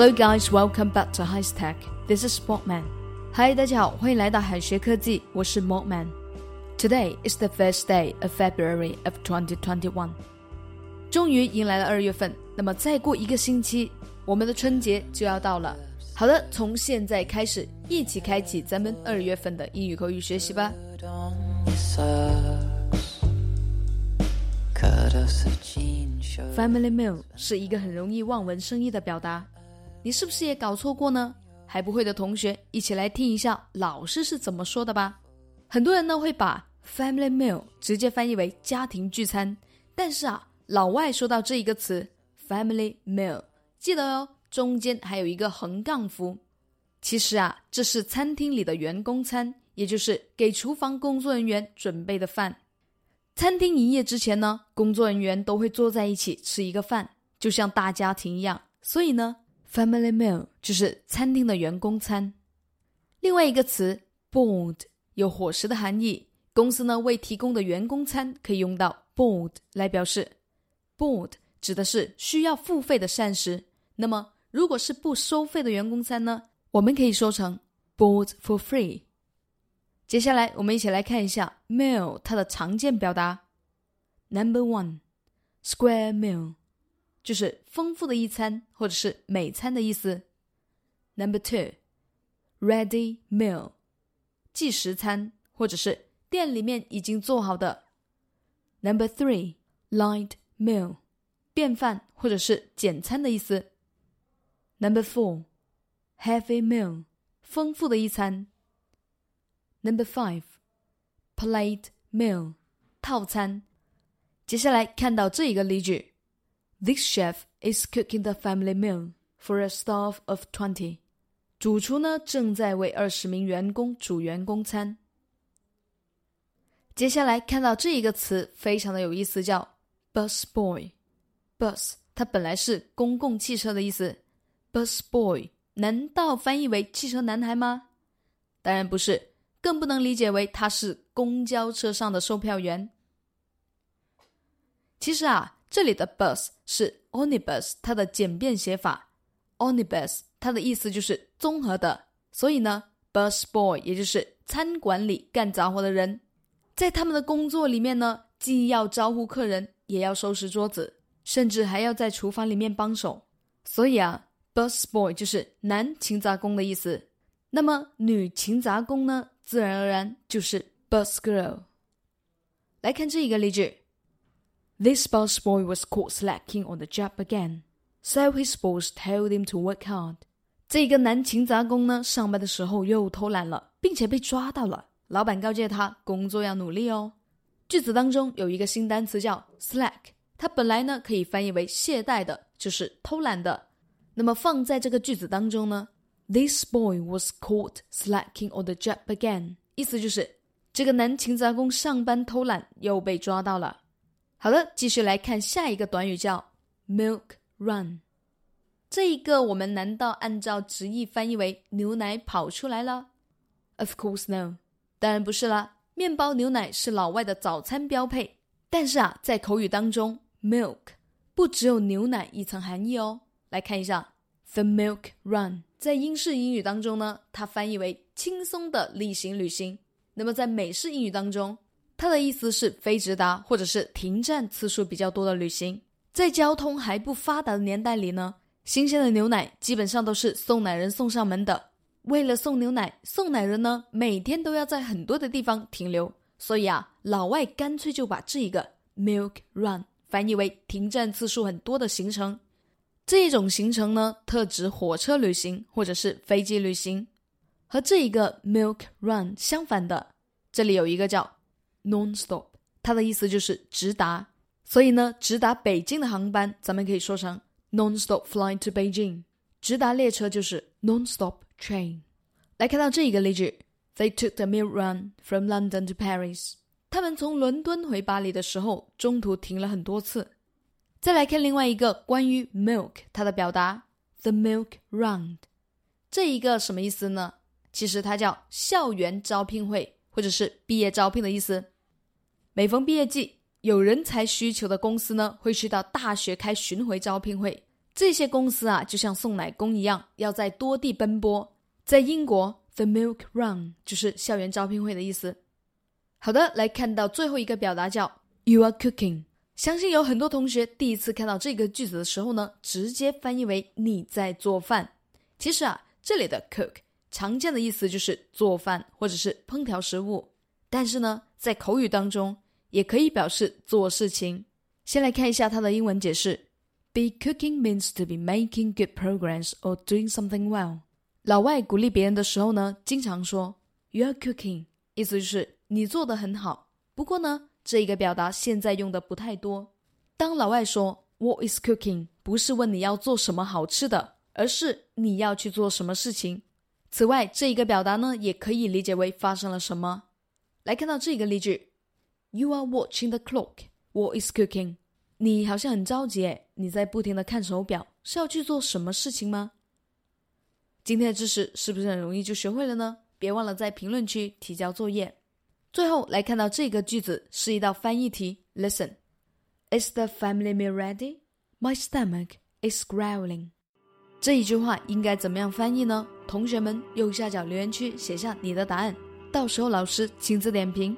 Hello guys, welcome back to High Tech. This is Sportman. Hi，大家好，欢迎来到海学科技，我是 Sportman. Today is the first day of February of 2021. 终于迎来了二月份，那么再过一个星期，我们的春节就要到了。好的，从现在开始，一起开启咱们二月份的英语口语学习吧。Family meal 是一个很容易望文生义的表达。 你是不是也搞错过呢？还不会的同学，一起来听一下老师是怎么说的吧。很多人呢会把 family meal 直接翻译为家庭聚餐，但是啊，老外说到这一个词 family meal，记得哦，中间还有一个横杠符。其实啊，这是餐厅里的员工餐，也就是给厨房工作人员准备的饭。餐厅营业之前呢，工作人员都会坐在一起吃一个饭，就像大家庭一样。所以呢。Family meal 就是餐厅的员工餐。另外一个词 board 有伙食的含义，公司呢为提供的员工餐可以用到 board 来表示。board 指的是需要付费的膳食。那么如果是不收费的员工餐呢，我们可以说成 board for free。接下来我们一起来看一下 meal 它的常见表达。Number one square meal。就是丰富的一餐，或者是美餐的意思。Number two, ready meal，即食餐，或者是店里面已经做好的。Number three, light meal，便饭或者是简餐的意思。Number four, heavy meal，丰富的一餐。Number five, plate meal，套餐。接下来看到这一个例句。This chef is cooking the family meal for a staff of twenty。主厨呢正在为二十名员工煮员工餐。接下来看到这一个词非常的有意思，叫 bus boy。bus 它本来是公共汽车的意思，bus boy 难道翻译为汽车男孩吗？当然不是，更不能理解为他是公交车上的售票员。其实啊。这里的 bus 是 omnibus，它的简便写法。onibus 它的意思就是综合的，所以呢，bus boy 也就是餐馆里干杂活的人，在他们的工作里面呢，既要招呼客人，也要收拾桌子，甚至还要在厨房里面帮手。所以啊，bus boy 就是男勤杂工的意思。那么女勤杂工呢，自然而然就是 bus girl。来看这一个例句。This busboy was caught slacking on the job again, so his boss told him to work hard. 这个男勤杂工呢，上班的时候又偷懒了，并且被抓到了。老板告诫他工作要努力哦。句子当中有一个新单词叫 slack，它本来呢可以翻译为懈怠的，就是偷懒的。那么放在这个句子当中呢，This boy was caught slacking on the job again，意思就是这个男勤杂工上班偷懒又被抓到了。好的，继续来看下一个短语，叫 milk run。这一个我们难道按照直译翻译为牛奶跑出来了？Of course no，当然不是啦。面包、牛奶是老外的早餐标配，但是啊，在口语当中，milk 不只有牛奶一层含义哦。来看一下 the milk run，在英式英语当中呢，它翻译为轻松的例行旅行。那么在美式英语当中，它的意思是非直达或者是停站次数比较多的旅行。在交通还不发达的年代里呢，新鲜的牛奶基本上都是送奶人送上门的。为了送牛奶，送奶人呢每天都要在很多的地方停留，所以啊，老外干脆就把这一个 milk run 翻译为停站次数很多的行程。这一种行程呢，特指火车旅行或者是飞机旅行。和这一个 milk run 相反的，这里有一个叫。Non-stop，它的意思就是直达，所以呢，直达北京的航班，咱们可以说成 Non-stop flight to Beijing。直达列车就是 Non-stop train。来看到这一个例句：They took the milk run from London to Paris。他们从伦敦回巴黎的时候，中途停了很多次。再来看另外一个关于 milk 它的表达：The milk round。这一个什么意思呢？其实它叫校园招聘会，或者是毕业招聘的意思。每逢毕业季，有人才需求的公司呢，会去到大学开巡回招聘会。这些公司啊，就像送奶工一样，要在多地奔波。在英国，the milk run 就是校园招聘会的意思。好的，来看到最后一个表达叫 you are cooking。相信有很多同学第一次看到这个句子的时候呢，直接翻译为你在做饭。其实啊，这里的 cook 常见的意思就是做饭或者是烹调食物，但是呢，在口语当中也可以表示做事情。先来看一下它的英文解释：Be cooking means to be making good progress or doing something well。老外鼓励别人的时候呢，经常说 "You are cooking"，意思就是你做的很好。不过呢，这一个表达现在用的不太多。当老外说 "What is cooking"，不是问你要做什么好吃的，而是你要去做什么事情。此外，这一个表达呢，也可以理解为发生了什么。来看到这个例句：You are watching the clock. What is cooking？你好像很着急诶，你在不停的看手表，是要去做什么事情吗？今天的知识是不是很容易就学会了呢？别忘了在评论区提交作业。最后来看到这个句子是一道翻译题。Listen，Is the family meal ready? My stomach is growling。这一句话应该怎么样翻译呢？同学们右下角留言区写下你的答案，到时候老师亲自点评。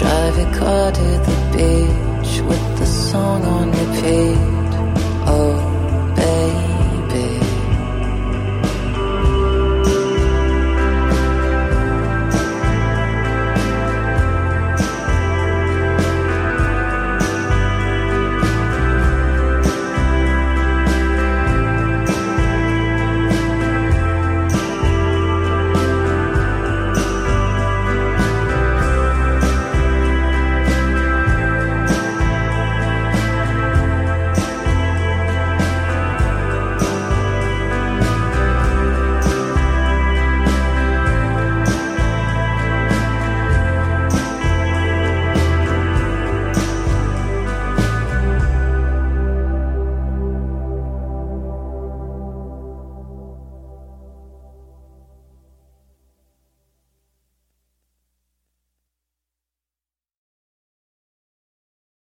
David car to the beach with the song on repeat.